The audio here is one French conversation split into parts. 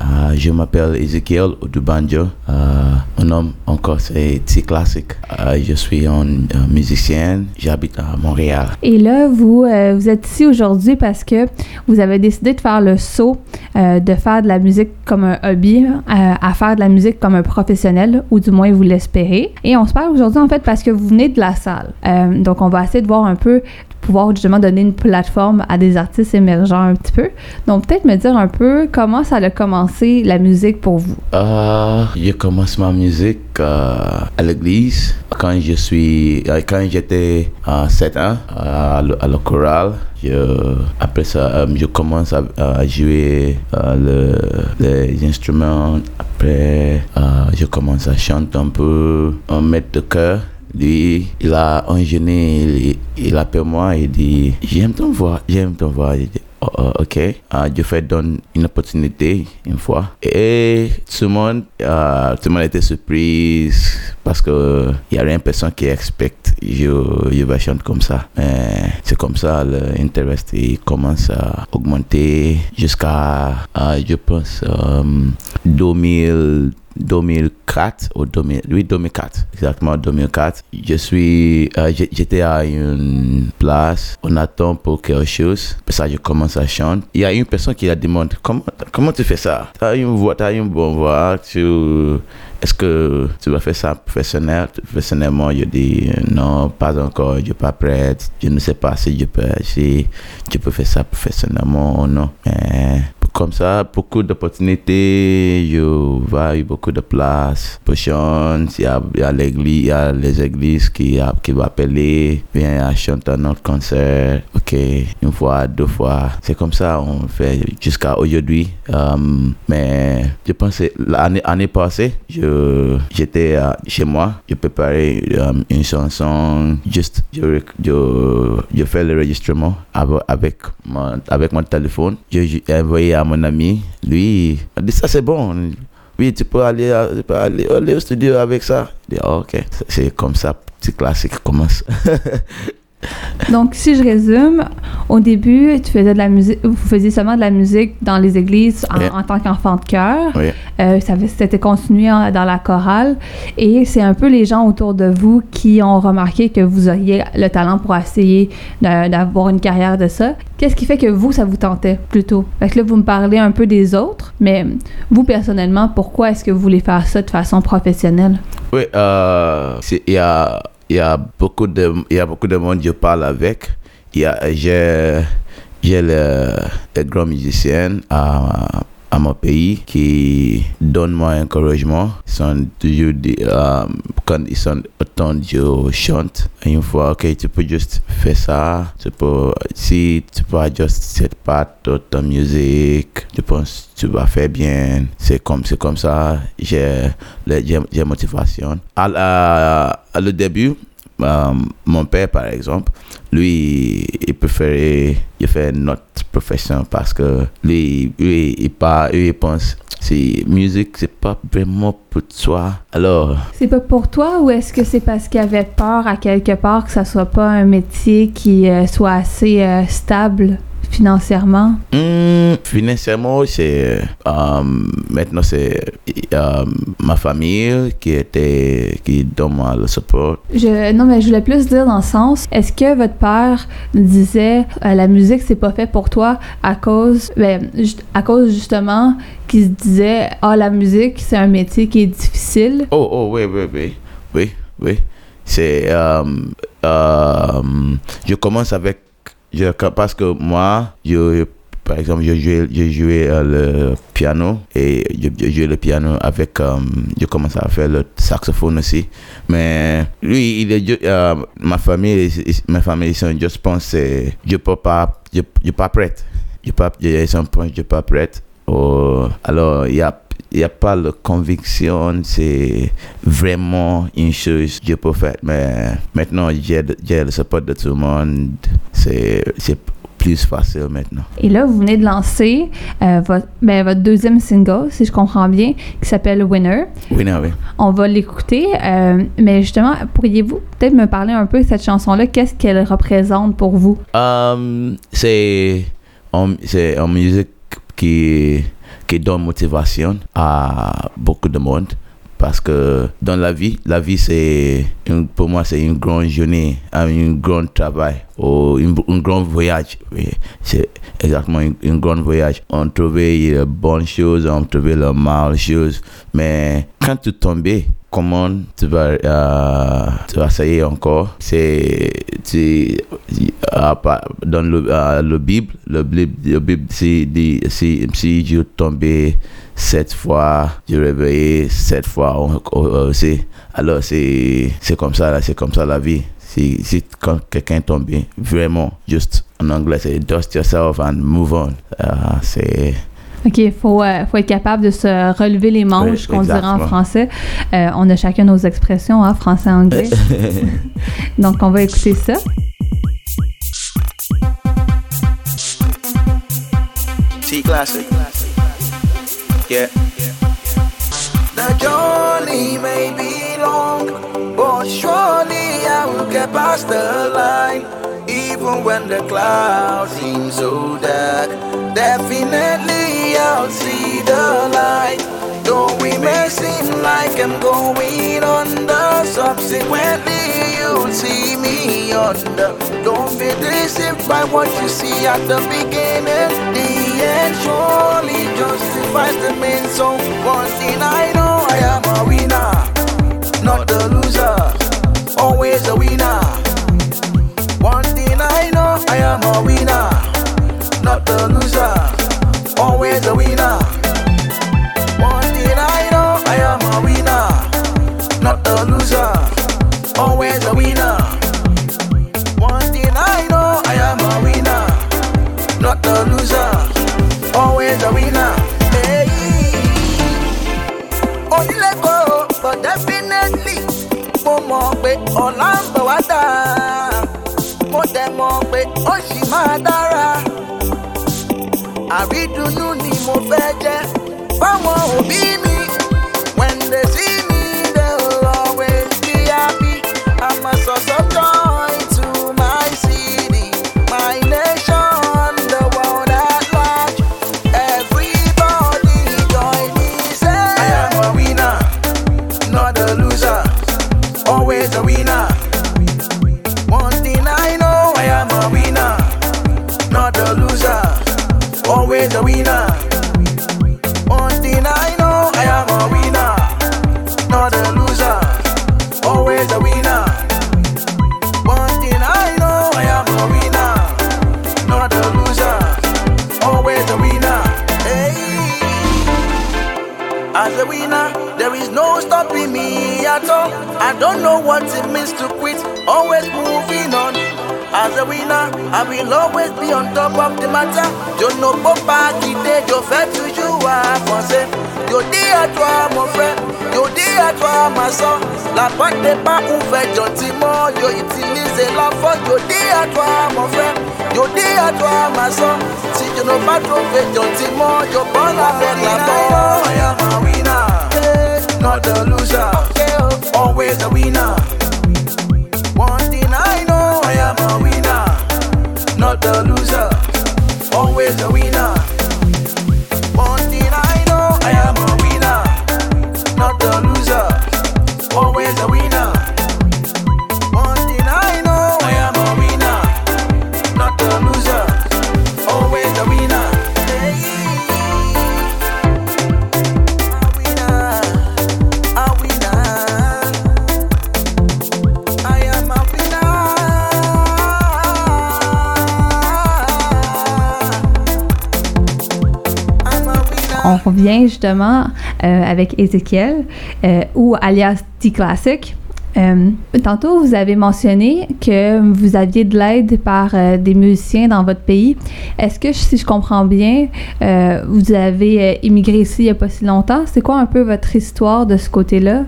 euh, je m'appelle Ezekiel Odubanjo. Euh, mon nom encore c'est T Classic. Euh, je suis un musicien, j'habite à Montréal. Et là, vous, euh, vous êtes ici aujourd'hui parce que vous avez décidé de faire le saut de faire de la musique comme un hobby à faire de la musique comme un professionnel, ou du moins vous l'espérez. Et on se parle aujourd'hui en fait parce que vous venez de la salle. Donc on va essayer de voir un peu pouvoir justement donner une plateforme à des artistes émergents un petit peu. Donc peut-être me dire un peu comment ça a commencé la musique pour vous? Euh, je commence ma musique euh, à l'église quand je suis euh, quand j'étais à 7 ans euh, à, le- chorale. Après ça, euh, je commence à, jouer euh, le- les instruments. Après, euh, je commence à chanter un peu, un maître de chœur. Lui, il a gêné, il, il appelle moi et dit J'aime ton voix, j'aime ton voix. Dis, Oh, oh, ok, Ah, je fais donne une opportunité une fois. Et tout le monde, euh, tout le monde était surprise parce que il y a rien personne qui expecte je, je vais chanter comme ça. C'est comme ça, l'intérêt commence à augmenter jusqu'à, euh, je pense, euh, 2000. 2004 ou 2000, oui 2004 exactement 2004 je suis euh, j'étais à une place on attend pour quelque chose. Puis ça je commence à chanter. Il y a une personne qui a demandé comment comment tu fais ça? T'as une t'as une bonne voix tu est-ce que tu vas faire ça professionnel? Professionnellement je dis euh, non pas encore je suis pas prête je ne sais pas si je peux si je peux faire ça professionnellement ou non. Mais comme ça, beaucoup d'opportunités, je a beaucoup de place. Pour chanter, il y a, il y a l'église, il y a les églises qui, a- qui vont appeler, viens à chanter notre concert, ok, une fois, deux fois, c'est comme ça, on fait jusqu'à aujourd'hui, Euh, mais je pensais, l'année année passée, je, j'étais euh, chez moi, je préparais euh, une chanson, juste, je, je, fais l'enregistrement avec, avec, mon, avec mon téléphone, je, envoyé à mon ami, lui, il dit ça c'est bon, oui, tu peux aller, aller, au studio avec ça. Je dis, Ah, ok, c'est comme ça, petit classique commence. Donc si je résume, au début, tu faisais de la musique, vous faisiez seulement de la musique dans les églises en, Oui. en tant qu'enfant de chœur. Oui. Euh, ça c'était continué en- dans la chorale et c'est un peu les gens autour de vous qui ont remarqué que vous auriez le talent pour essayer d'avoir une carrière de ça. Qu'est-ce qui fait que vous, ça vous tentait plutôt? Fait que là, vous me parlez un peu des autres, mais vous, personnellement, pourquoi est-ce que vous voulez faire ça de façon professionnelle? Oui, euh, il y a, il y a beaucoup de, il y a beaucoup de monde que je parle avec. Il y a, j'ai, j'ai le, les grands musiciens à, à mon pays qui donnent moi encouragement. Ils sont toujours, dit, euh, quand ils sont autant je chante, une fois, ok, tu peux juste faire ça. Tu peux, si tu peux juste cette part de ta musique, je pense que tu vas faire bien. C'est comme, c'est comme ça. J'ai, le- j'ai, motivation. À, à le début, euh, mon père, par exemple, lui, il préférait il faire notre profession parce que lui, lui il, part, lui, il pense si musique, c'est pas vraiment pour toi. Alors, C'est pas pour toi ou est-ce que c'est parce qu'il avait peur à quelque part que ça soit pas un métier qui euh, soit assez euh, stable? Financièrement? Hmm, financièrement, c'est euh, maintenant c'est euh, ma famille qui était qui donne le support. Je, non, mais je voulais plus dire dans le sens, est-ce que votre père disait euh, la musique c'est pas fait pour toi à cause, ben, à cause justement qu'il se disait ah la musique c'est un métier qui est difficile. Oh oh oui oui oui oui oui c'est je commence avec je parce que moi je par exemple, je jouais, je jouais euh, le piano et je, je jouais le piano avec, euh, je commençais à faire le saxophone aussi. Mais lui, il est, euh, ma famille, ma famille, juste pensé, je peux pas, je, je pas prête. Je pas, je, ils sont je pas prête. Oh, alors, il y a il n'y a pas la conviction, c'est vraiment une chose que je peux faire. Mais maintenant, j'ai le support de tout le monde. C'est plus facile maintenant. Et là, vous venez de lancer euh, votre, ben, votre deuxième single, si je comprends bien, qui s'appelle Winner. Winner, oui. On va l'écouter, euh, mais justement, pourriez-vous peut-être me parler un peu de cette chanson-là? Qu'est-ce qu'elle représente pour vous? Um, c'est c'est une musique qui, donne motivation à beaucoup de monde. Parce que dans la vie, la vie, c'est une- pour moi, c'est une grande journée, un un grand travail, ou un, un grand voyage. Exactement un, un grand voyage. On trouvait les bonnes choses, on trouvait les mauvaises choses. Mais quand tu tombes, comment tu vas, euh, tu vas essayer encore? C'est tu- euh, dans le, euh, le Bible, le Bible, le Bible si, si, si je tombais sept fois, je réveillais sept fois au- au- aussi. Alors c'est comme ça, c'est comme ça la vie. Si, si quand quelqu'un tombe, vraiment, juste en anglais, c'est dust yourself and move on. Euh, c'est OK, il faut, euh, faut être capable de se relever les manches, Oui, qu'on dirait en français. Euh, on a chacun nos expressions, hein, français-anglais. Donc, on va écouter ça. T classic. Yeah. The journey may be long, surely I will get past the line. Even when the clouds seem so dark, definitely I'll see the light. Though we may seem like I'm going under, subsequently you'll see me under. Don't be deceived by what you see at the beginning. The end surely justifies the means. So one thing I know, I am a winner, not loser. A winner. One thing I know, I am a winner, not a loser. Always a winner. One thing I know, I am a winner, not a loser. Always a winner. Ọ̀la ń bọ̀ wá dáa. Mo dẹ̀ mọ̀ pé ó sì máa dára. Àrídùnnú ni mo fẹ́ jẹ́ fáwọn òbí mi. Not a loser, always a winner. One thing I know, I am a winner, not a loser, always a winner. Hey. As a winner, there is no stopping me at all. I don't know what it means to quit, always moving on. As a winner, I will always be on top of the matter. Je ne peux pas quitter, je fais toujours avancer. Je dis à toi, mon frère, je dis à toi, ma soeur. La porte n'est pas ouverte gentiment, je utilise la force. Je dis à toi, mon frère, je dis à toi. Si je n'ai pas trouvé gentiment, je prends avec la porte. I am a winner, not a loser. Always a winner. One thing I know, I am a winner, not a loser. Always a winner. On revient justement euh, avec Ezekiel, euh, ou alias T-Classic. Euh, tantôt, vous avez mentionné que vous aviez de l'aide par euh, des musiciens dans votre pays. Est-ce que, si je comprends bien, euh, vous avez immigré ici il n'y a pas si longtemps? C'est quoi un peu votre histoire de ce côté-là?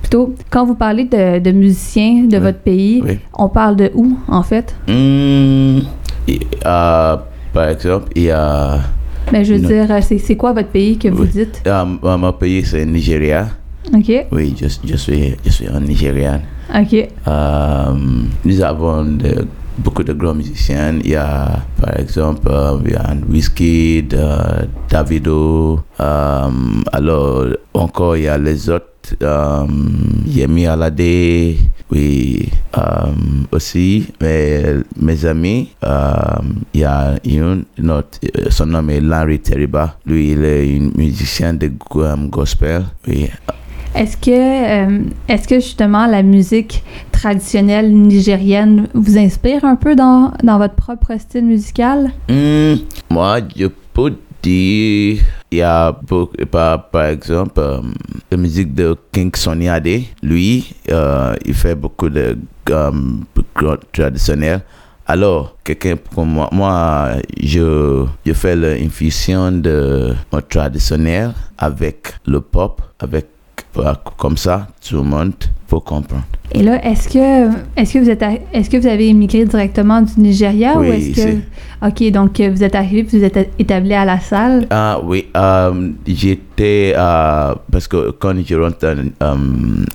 Plutôt, quand vous parlez de, de musiciens de Oui. votre pays, Oui. on parle de où, en fait? Et, euh, par exemple, il y a. Mais je veux dire, euh, c'est c'est quoi votre pays que vous dites? euh, mon mon pays, c'est Nigeria. OK. Oui, je, je suis, je suis un Nigérian. OK. Euh, nous avons de- beaucoup de grands musiciens. Il y a, par exemple, euh, il y a Wizkid, euh, Davido. alors, encore, il y a les autres. Euh, Yemi Alade. Oui, euh, aussi, mais mes amis, euh, il y a une, notre, son nom est Larry Teriba. Lui, il est un musicien de go- gospel. Oui, Est-ce que, euh, est-ce que justement la musique traditionnelle nigérienne vous inspire un peu dans, dans votre propre style musical? Hmm, moi, je peux il y a par, par exemple, euh, la musique de King Sonny Ade. Lui, euh, il fait beaucoup de grands traditionnels. Alors, quelqu'un comme moi, moi, je, je fais l'infusion de mon traditionnel avec le pop, avec comme ça, tout le monde comprendre. Et là, est-ce que, est-ce que vous êtes, est-ce que vous avez immigré directement du Nigeria ou Oui, est-ce que, ok, donc euh, vous êtes arrivé puis vous êtes établi à la salle? Ah oui, euh, j'étais, euh, parce que quand je rentre à,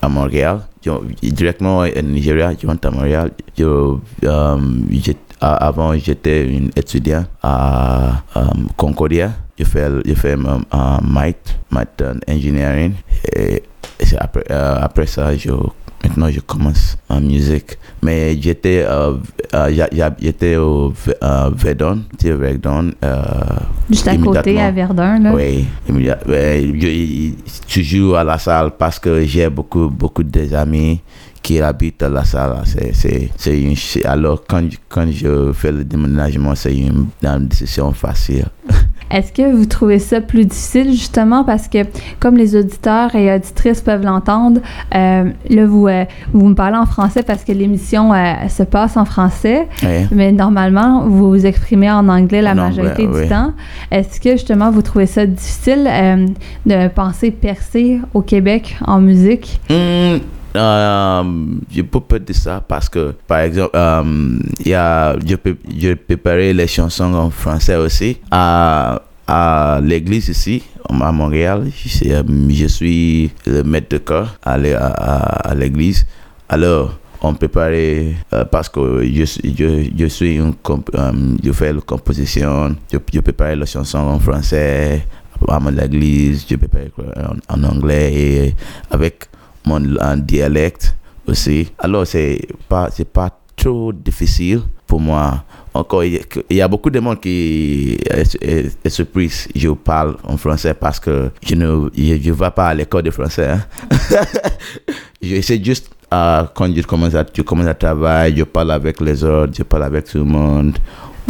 à Montréal, je- directement au Nigeria, je rentre à Montréal, je, euh, avant j'étais un étudiant à Concordia, je fais, je fais Might, Might euh, Engineering, et, et c'est après, euh, après ça, je, maintenant je commence ma musique. Mais j'étais euh, euh, j'étais au euh, Verdun, Verdun, Juste à côté, à Verdun, là? oui, je, joue à la salle parce que j'ai beaucoup, beaucoup d'amis qui habitent la salle. C'est, c'est, alors, quand, quand je fais le déménagement, c'est une, une décision facile. Est-ce que vous trouvez ça plus difficile justement parce que comme les auditeurs et auditrices peuvent l'entendre, euh, là vous, euh, vous me parlez en français parce que l'émission euh, se passe en français, mais normalement vous vous exprimez en anglais la En majorité anglais, du oui. temps. Est-ce que justement vous trouvez ça difficile de penser percer au Québec en musique? Hmm, euh, je peux pas dire ça parce que, par exemple, euh, y a, je peux, je préparais les chansons en français aussi à, à l'église ici, à Montréal. Je, euh, je suis le maître de chœur à, à, l'église. Alors, on préparait euh, parce que je, je, je suis une euh, je fais la composition, je, je préparais les chansons en français à mon église, je préparais en, en anglais et avec mon dialecte aussi. Alors, c'est pas, c'est pas trop difficile pour moi. Encore, il y a- beaucoup de monde qui est, est-. Je parle en français parce que je ne je, je vais pas à l'école de français. hein. je, c'est juste euh, quand je commence, à, je commence à travailler, je parle avec les autres, je parle avec tout le monde.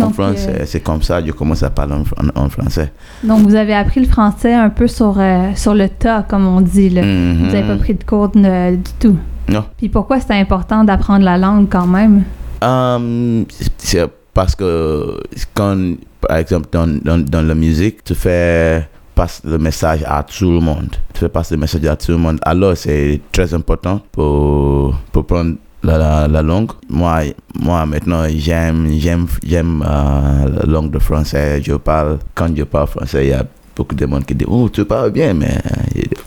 En français, euh, c'est comme ça, je commence à parler en, français. Donc vous avez appris le français un peu sur, euh, sur le tas, comme on dit. Là. Vous n'avez pas pris de cours du tout. Non. Puis pourquoi c'est important d'apprendre la langue quand même? Um, c'est parce que quand, par exemple, dans, dans, dans la musique, tu fais passer le message à tout le monde. Tu fais passer le message à tout le monde. Alors, c'est très important pour, pour prendre la, la, la langue. Moi, moi maintenant, j'aime, j'aime, j'aime euh, la langue de français. Je parle, quand je parle français, il y a beaucoup de monde qui dit, oh, tu parles bien, mais,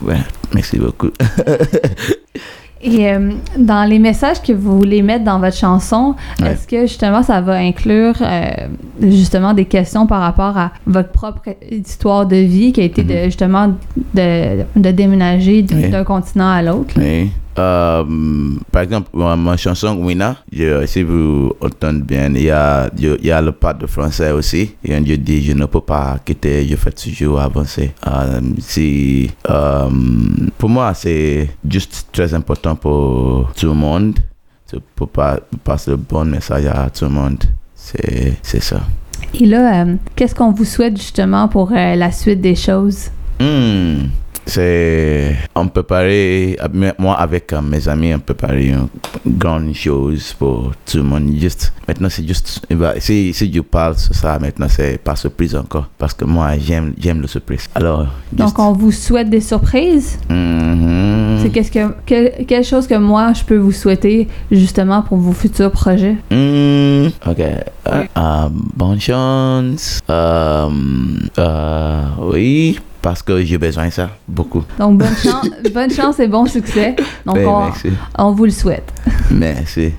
ouais, merci beaucoup. Et euh, dans les messages que vous voulez mettre dans votre chanson, Ouais. est-ce que justement ça va inclure euh, justement des questions par rapport à votre propre histoire de vie qui a été de, Mhm. justement de, de déménager Oui. d'un continent à l'autre? Oui. Euh, par exemple, ma, chanson Wina, je- si vous entendez bien, il y a, je- il y a le part de français aussi. Et je dis, je ne peux pas quitter, je fais toujours avancer. Euh, si, euh, pour moi, c'est juste très important pour tout le monde. de- Pour pas passer le bon message à tout le monde. C'est c'est ça. Et là, qu'est-ce qu'on vous souhaite justement pour la suite des choses? Hmm, c'est on préparait moi avec euh, mes amis on préparait une grande chose pour tout le monde juste maintenant c'est juste si si je parle sur ça maintenant c'est pas surprise encore parce que moi j'aime j'aime le surprise alors juste, Donc on vous souhaite des surprises? Mhm. C'est qu'est-ce que quelle, quelle chose que moi je peux vous souhaiter justement pour vos futurs projets? Hmm, ok. Euh, bonne chance. Euh, oui, parce que j'ai besoin de ça, beaucoup. Donc bonne chance, bonne chance et bon succès. Donc Ben, on, merci. on vous le souhaite. Merci.